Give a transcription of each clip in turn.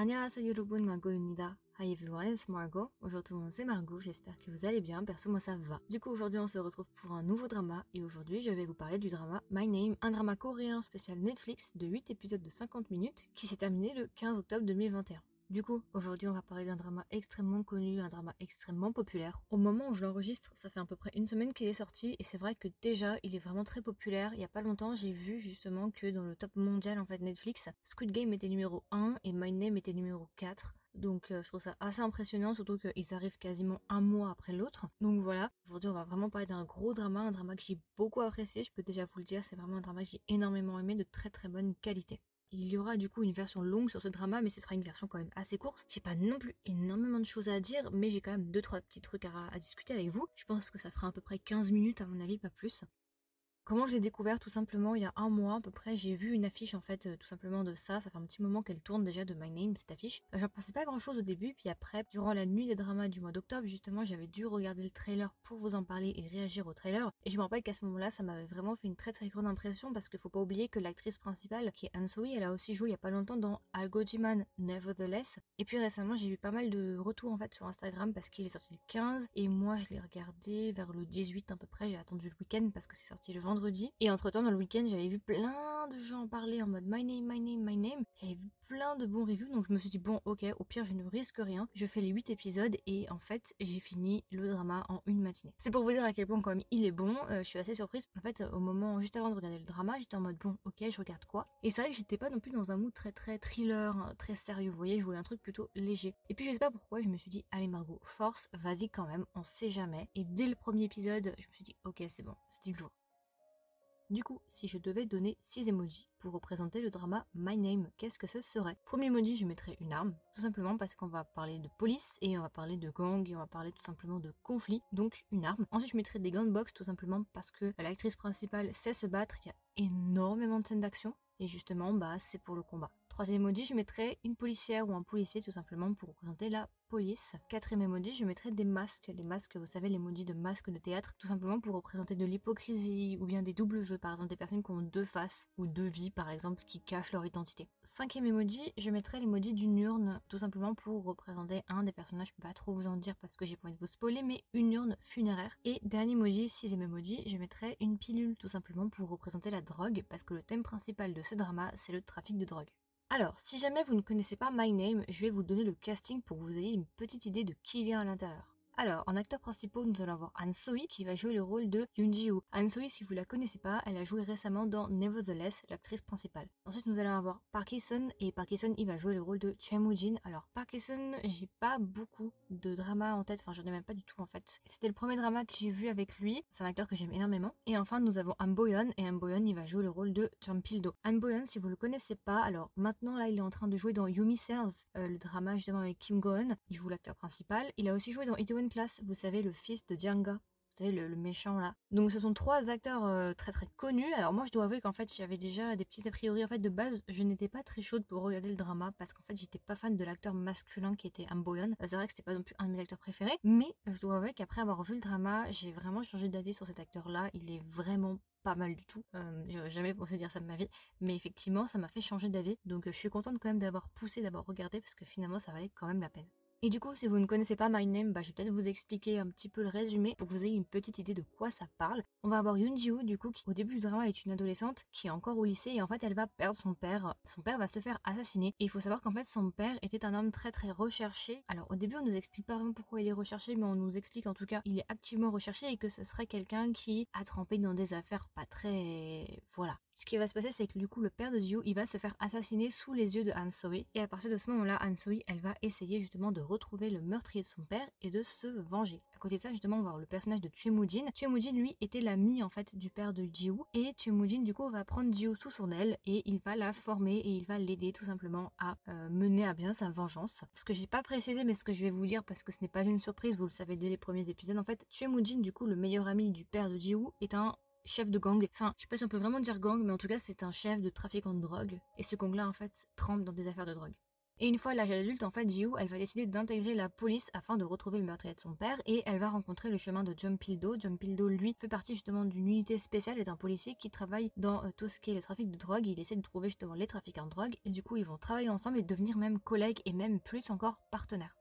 Annyeonghaseyo yorobun, Margot Unida. Hi everyone, it's Margot. Bonjour tout le monde, c'est Margot, j'espère que vous allez bien, perso moi ça va. Du coup aujourd'hui on se retrouve pour un nouveau drama et aujourd'hui je vais vous parler du drama My Name, un drama coréen spécial Netflix de 8 épisodes de 50 minutes qui s'est terminé le 15 octobre 2021. Du coup, aujourd'hui, on va parler d'un drama extrêmement connu, un drama extrêmement populaire. Au moment où je l'enregistre, ça fait à peu près une semaine qu'il est sorti, et c'est vrai que déjà, il est vraiment très populaire. Il y a pas longtemps, j'ai vu justement que dans le top mondial en fait Netflix, Squid Game était numéro 1 et My Name était numéro 4. Donc euh, je trouve ça assez impressionnant, surtout qu'ils arrivent quasiment un mois après l'autre. Donc voilà, aujourd'hui on va vraiment parler d'un gros drama, un drama que j'ai beaucoup apprécié, je peux déjà vous le dire, c'est vraiment un drama que j'ai énormément aimé, de très très bonne qualité. Il y aura du coup une version longue sur ce drama, mais ce sera une version quand même assez courte. J'ai pas non plus énormément de choses à dire, mais j'ai quand même deux trois petits trucs à, à discuter avec vous. Je pense que ça fera à peu près 15 minutes à mon avis, pas plus. Comment je l'ai découvert tout simplement il y a un mois à peu près, j'ai vu une affiche en fait euh, tout simplement de ça, ça fait un petit moment qu'elle tourne déjà de My Name cette affiche. Euh, J'en pensais pas grand chose au début, puis après, durant la nuit des dramas du mois d'octobre justement, j'avais dû regarder le trailer pour vous en parler et réagir au trailer. Et je me rappelle qu'à ce moment-là, ça m'avait vraiment fait une très très grande impression parce qu'il faut pas oublier que l'actrice principale, qui est Anne Soi, elle a aussi joué il y a pas longtemps dans Algo Man Nevertheless. Et puis récemment, j'ai eu pas mal de retours en fait sur Instagram parce qu'il est sorti le 15 et moi je l'ai regardé vers le 18 à peu près, j'ai attendu le week-end parce que c'est sorti le vendredi. Et entre temps, dans le week-end, j'avais vu plein de gens en parler en mode my name, my name, my name. J'avais vu plein de bons reviews, donc je me suis dit, bon, ok, au pire, je ne risque rien. Je fais les 8 épisodes et en fait, j'ai fini le drama en une matinée. C'est pour vous dire à quel point, quand même, il est bon. Euh, je suis assez surprise. En fait, au moment, juste avant de regarder le drama, j'étais en mode, bon, ok, je regarde quoi? Et c'est vrai que j'étais pas non plus dans un mood très, très thriller, hein, très sérieux. Vous voyez, je voulais un truc plutôt léger. Et puis, je sais pas pourquoi, je me suis dit, allez, Margot, force, vas-y quand même, on sait jamais. Et dès le premier épisode, je me suis dit, ok, c'est bon, c'est du lourd. Du coup, si je devais donner 6 emojis pour représenter le drama My Name, qu'est-ce que ce serait? Premier emoji, je mettrais une arme, tout simplement parce qu'on va parler de police et on va parler de gang et on va parler tout simplement de conflit, donc une arme. Ensuite, je mettrais des gunbox tout simplement parce que l'actrice principale sait se battre, il y a énormément de scènes d'action et justement, bah, c'est pour le combat. Troisième emoji, je mettrais une policière ou un policier tout simplement pour représenter la police. Quatrième emoji, je mettrais des masques. Les masques, vous savez, l'emoji de masque de théâtre, tout simplement pour représenter de l'hypocrisie ou bien des doubles jeux, par exemple des personnes qui ont deux faces ou deux vies, par exemple, qui cachent leur identité. Cinquième emoji, je mettrais l'emoji d'une urne, tout simplement pour représenter un des personnages, je peux pas trop vous en dire parce que j'ai pas envie de vous spoiler, mais une urne funéraire. Et dernier emoji, sixième emoji, je mettrais une pilule, tout simplement pour représenter la drogue, parce que le thème principal de ce drama, c'est le trafic de drogue. Alors, si jamais vous ne connaissez pas My Name, je vais vous donner le casting pour que vous ayez une petite idée de qui il y a à l'intérieur. Alors, en acteurs principaux, nous allons avoir Han Soi qui va jouer le rôle de Yoon Ji-woo. Han Soi, si vous la connaissez pas, elle a joué récemment dans Nevertheless, l'actrice principale. Ensuite, nous allons avoir Park Hee-sun et Park Hee-sun, il va jouer le rôle de Choi Woo-jin. Alors, Park Hee-sun, j'ai pas beaucoup de drama en tête, enfin, j'en ai même pas du tout en fait. C'était le premier drama que j'ai vu avec lui. C'est un acteur que j'aime énormément. Et enfin, nous avons An Boyeon et An Boyeon, il va jouer le rôle de Chun Pil-do. An Boyeon, si vous le connaissez pas, alors maintenant là, il est en train de jouer dans Yumi Serves, euh, le drama justement avec Kim Go-eun. Il joue l'acteur principal. Il a aussi joué dans Itaewon Class, vous savez, le fils de Djanga. Vous savez, le, le méchant là. Donc ce sont trois acteurs euh, très très connus. Alors moi je dois avouer qu'en fait j'avais déjà des petits a priori. En fait de base je n'étais pas très chaude pour regarder le drama parce qu'en fait j'étais pas fan de l'acteur masculin qui était Amboyon. C'est vrai que c'était pas non plus un de mes acteurs préférés. Mais je dois avouer qu'après avoir vu le drama j'ai vraiment changé d'avis sur cet acteur là. Il est vraiment pas mal du tout. Euh, J'aurais jamais pensé dire ça de ma vie, mais effectivement, ça m'a fait changer d'avis. Donc, je suis contente quand même d'avoir poussé, d'avoir regardé, parce que finalement, ça valait quand même la peine. Et du coup, si vous ne connaissez pas My Name, bah, je vais peut-être vous expliquer un petit peu le résumé pour que vous ayez une petite idée de quoi ça parle. On va avoir Yoon Ji-woo, du coup, qui au début du drama est une adolescente qui est encore au lycée et en fait elle va perdre son père. Son père va se faire assassiner et il faut savoir qu'en fait son père était un homme très très recherché. Alors au début on nous explique pas vraiment pourquoi il est recherché, mais on nous explique en tout cas il est activement recherché et que ce serait quelqu'un qui a trempé dans des affaires pas très... voilà. Ce qui va se passer, c'est que du coup, le père de Jiu, il va se faire assassiner sous les yeux de Han Soi. Et à partir de ce moment-là, Han Soi, elle va essayer justement de retrouver le meurtrier de son père et de se venger. À côté de ça, justement, on va voir le personnage de. Choi Moo-jin, lui, était l'ami en fait du père de Jiu. Et Choi Moo-jin, du coup, va prendre Jiu sous son aile et il va la former et il va l'aider tout simplement à euh, mener à bien sa vengeance. Ce que j'ai pas précisé, mais ce que je vais vous dire parce que ce n'est pas une surprise, vous le savez dès les premiers épisodes. En fait, Choi Moo-jin, du coup, le meilleur ami du père de Jiu, est un chef de gang. Enfin, je sais pas si on peut vraiment dire gang, mais en tout cas, c'est un chef de trafiquant de drogue. Et ce gang-là, en fait, trempe dans des affaires de drogue. Et une fois l'âge adulte, en fait, Jiu, elle va décider d'intégrer la police afin de retrouver le meurtrier de son père et elle va rencontrer le chemin de John Pildo. John Pildo, lui, fait partie justement d'une unité spéciale et d'un policier qui travaille dans euh, tout ce qui est le trafic de drogue. Il essaie de trouver justement les trafiquants de drogue et du coup, ils vont travailler ensemble et devenir même collègues et même plus encore partenaires.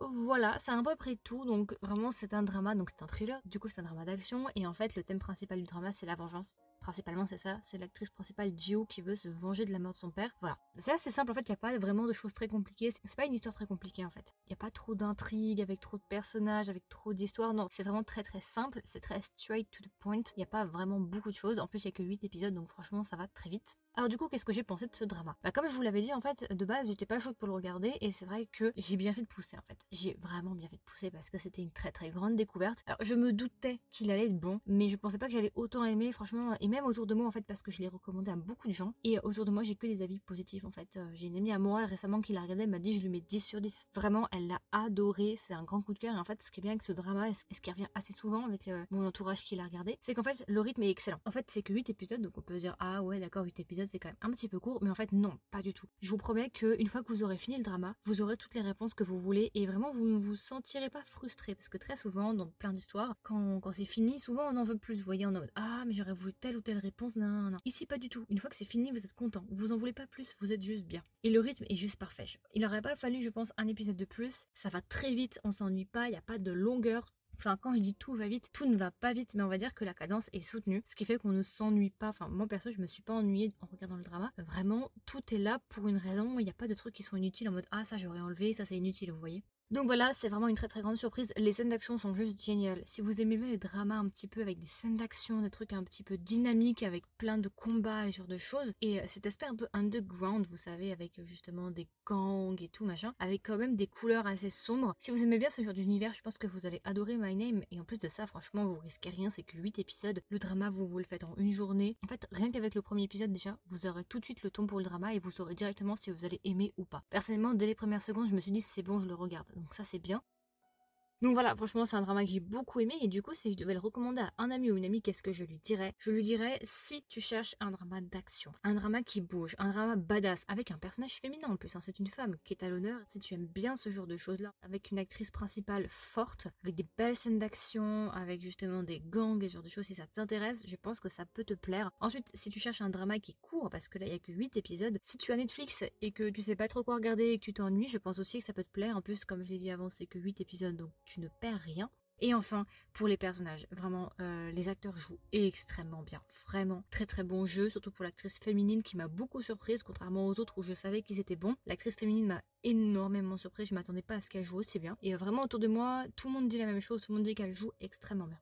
Voilà, c'est à peu près tout. Donc vraiment, c'est un drama, donc c'est un thriller. Du coup, c'est un drama d'action. Et en fait, le thème principal du drama, c'est la vengeance. Principalement, c'est ça. C'est l'actrice principale, Jiu, qui veut se venger de la mort de son père. Voilà. C'est assez simple. En fait, il n'y a pas vraiment de choses très compliquées. C'est pas une histoire très compliquée, en fait. Il n'y a pas trop d'intrigues, avec trop de personnages, avec trop d'histoires. Non, c'est vraiment très très simple. C'est très straight to the point. Il n'y a pas vraiment beaucoup de choses. En plus, il n'y a que 8 épisodes, donc franchement, ça va très vite. Alors du coup, qu'est-ce que j'ai pensé de ce drama? Bah comme je vous l'avais dit, en fait, de base, j'étais pas chaude pour le regarder et c'est vrai que j'ai bien fait de pousser en fait. J'ai vraiment bien fait de pousser parce que c'était une très très grande découverte. Alors je me doutais qu'il allait être bon, mais je pensais pas que j'allais autant aimer, franchement, et même autour de moi en fait, parce que je l'ai recommandé à beaucoup de gens et autour de moi, j'ai que des avis positifs en fait. Euh, j'ai une amie à moi récemment qui l'a regardé, elle m'a dit je lui mets 10 sur 10. Vraiment, elle l'a adoré, c'est un grand coup de cœur et en fait, ce qui est bien avec ce drama et ce qui revient assez souvent avec euh, mon entourage qui l'a regardé, c'est qu'en fait, le rythme est excellent. En fait, c'est que 8 épisodes, donc on peut dire ah ouais, d'accord, 8 épisodes, c'est quand même un petit peu court mais en fait non, pas du tout. Je vous promets qu'une fois que vous aurez fini le drama, vous aurez toutes les réponses que vous voulez et vraiment vous ne vous sentirez pas frustré parce que très souvent dans plein d'histoires, quand, c'est fini, souvent on en veut plus. Vous voyez, on est en mode ah mais j'aurais voulu telle ou telle réponse, non, non, Ici pas du tout. Une fois que c'est fini, vous êtes content. Vous en voulez pas plus, vous êtes juste bien. Et le rythme est juste parfait. Il aurait pas fallu, je pense, un épisode de plus. Ça va très vite, on s'ennuie pas, il n'y a pas de longueur Enfin, quand je dis tout va vite, tout ne va pas vite, mais on va dire que la cadence est soutenue, ce qui fait qu'on ne s'ennuie pas. Enfin, moi perso, je me suis pas ennuyée en regardant le drama. Vraiment, tout est là pour une raison. Il n'y a pas de trucs qui sont inutiles en mode ah ça j'aurais enlevé, ça c'est inutile, vous voyez. Donc voilà, c'est vraiment une très très grande surprise. Les scènes d'action sont juste géniales. Si vous aimez les dramas un petit peu avec des scènes d'action, des trucs un petit peu dynamiques, avec plein de combats et ce genre de choses, et euh, cet aspect un peu underground, vous savez, avec euh, justement des gangs et tout machin, avec quand même des couleurs assez sombres. Si vous aimez bien ce genre d'univers, je pense que vous allez adorer My Name. Et en plus de ça, franchement, vous risquez rien, c'est que 8 épisodes. Le drama, vous vous le faites en une journée. En fait, rien qu'avec le premier épisode déjà, vous aurez tout de suite le ton pour le drama et vous saurez directement si vous allez aimer ou pas. Personnellement, dès les premières secondes, je me suis dit c'est bon, je le regarde. Donc ça c'est bien. Donc voilà, franchement, c'est un drama que j'ai beaucoup aimé. Et du coup, si je devais le recommander à un ami ou une amie, qu'est-ce que je lui dirais? Je lui dirais si tu cherches un drama d'action, un drama qui bouge, un drama badass, avec un personnage féminin en plus, hein, c'est une femme qui est à l'honneur. Si tu aimes bien ce genre de choses-là, avec une actrice principale forte, avec des belles scènes d'action, avec justement des gangs et ce genre de choses, si ça t'intéresse, je pense que ça peut te plaire. Ensuite, si tu cherches un drama qui court, parce que là, il n'y a que 8 épisodes, si tu as Netflix et que tu sais pas trop quoi regarder et que tu t'ennuies, je pense aussi que ça peut te plaire. En plus, comme je l'ai dit avant, c'est que 8 épisodes, donc tu ne perds rien. Et enfin, pour les personnages, vraiment, euh, les acteurs jouent extrêmement bien. Vraiment, très très bon jeu, surtout pour l'actrice féminine qui m'a beaucoup surprise, contrairement aux autres où je savais qu'ils étaient bons. L'actrice féminine m'a énormément surprise, je m'attendais pas à ce qu'elle joue aussi bien. Et vraiment, autour de moi, tout le monde dit la même chose, tout le monde dit qu'elle joue extrêmement bien.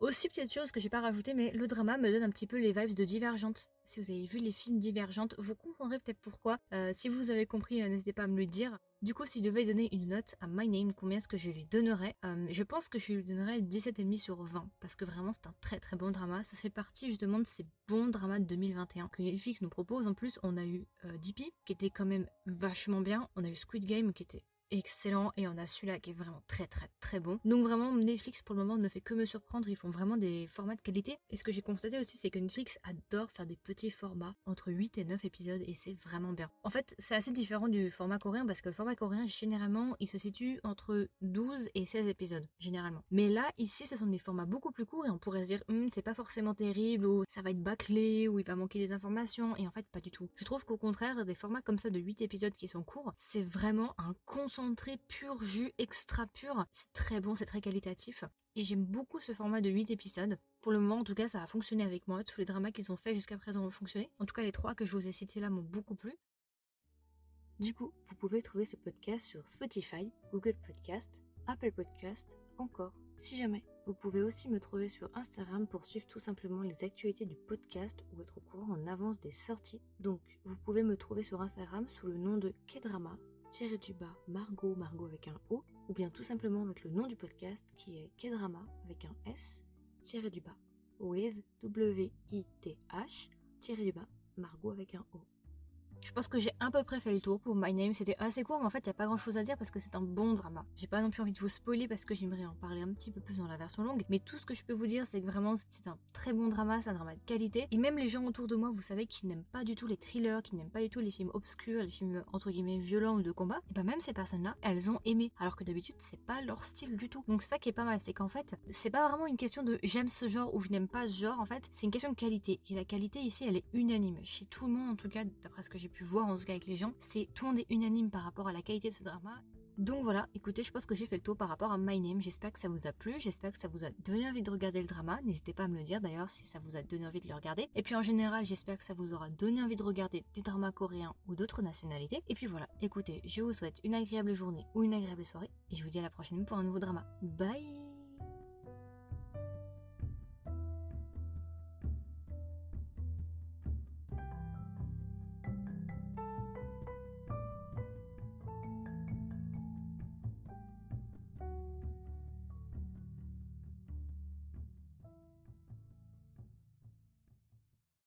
Aussi, petite chose que j'ai pas rajouté, mais le drama me donne un petit peu les vibes de Divergente. Si vous avez vu les films Divergentes, vous comprendrez peut-être pourquoi. Euh, si vous avez compris, euh, n'hésitez pas à me le dire. Du coup, si je devais donner une note à My Name, combien est-ce que je lui donnerais? Euh, Je pense que je lui donnerais 17,5 sur 20, parce que vraiment c'est un très très bon drama. Ça fait partie justement de ces bons dramas de 2021 que Netflix nous propose. En plus, on a eu euh, DP, qui était quand même vachement bien. On a eu Squid Game, qui était excellent et on a celui-là qui est vraiment très très très bon. Donc vraiment Netflix pour le moment ne fait que me surprendre, ils font vraiment des formats de qualité et ce que j'ai constaté aussi c'est que Netflix adore faire des petits formats entre 8 et 9 épisodes et c'est vraiment bien. En fait c'est assez différent du format coréen parce que le format coréen généralement il se situe entre 12 et 16 épisodes généralement. Mais là ici ce sont des formats beaucoup plus courts et on pourrait se dire hum, c'est pas forcément terrible ou ça va être bâclé ou il va manquer des informations et en fait pas du tout. Je trouve qu'au contraire des formats comme ça de 8 épisodes qui sont courts c'est vraiment un concentré très pur jus, extra pur. C'est très bon, c'est très qualitatif. Et j'aime beaucoup ce format de 8 épisodes. Pour le moment, en tout cas, ça a fonctionné avec moi. Tous les dramas qu'ils ont fait jusqu'à présent ont fonctionné. En tout cas, les trois que je vous ai cités là m'ont beaucoup plu. Du coup, vous pouvez trouver ce podcast sur Spotify, Google Podcast, Apple Podcast, encore, si jamais. Vous pouvez aussi me trouver sur Instagram pour suivre tout simplement les actualités du podcast ou être au courant en avance des sorties. Donc, vous pouvez me trouver sur Instagram sous le nom de Kedrama tiré du bas Margot, Margot avec un O, ou bien tout simplement avec le nom du podcast qui est Kedrama avec un S, tiré du bas, with W-I-T-H, tiré du bas, Margot avec un O. Je pense que j'ai à peu près fait le tour pour My Name. C'était assez court, mais en fait, il n'y a pas grand chose à dire parce que c'est un bon drama. J'ai pas non plus envie de vous spoiler parce que j'aimerais en parler un petit peu plus dans la version longue. Mais tout ce que je peux vous dire, c'est que vraiment, c'est un très bon drama, c'est un drama de qualité. Et même les gens autour de moi, vous savez, qui n'aiment pas du tout les thrillers, qui n'aiment pas du tout les films obscurs, les films entre guillemets violents ou de combat, et bah même ces personnes-là, elles ont aimé. Alors que d'habitude, c'est pas leur style du tout. Donc ça qui est pas mal, c'est qu'en fait, c'est pas vraiment une question de j'aime ce genre ou je n'aime pas ce genre. En fait, c'est une question de qualité. Et la qualité ici, elle est unanime. Chez tout le monde, en tout cas, d'après ce que j'ai pu voir, en tout cas avec les gens, c'est tout le monde est unanime par rapport à la qualité de ce drama. Donc voilà, écoutez, je pense que j'ai fait le tour par rapport à My Name. J'espère que ça vous a plu, j'espère que ça vous a donné envie de regarder le drama. N'hésitez pas à me le dire d'ailleurs si ça vous a donné envie de le regarder. Et puis en général, j'espère que ça vous aura donné envie de regarder des dramas coréens ou d'autres nationalités. Et puis voilà, écoutez, je vous souhaite une agréable journée ou une agréable soirée et je vous dis à la prochaine pour un nouveau drama. Bye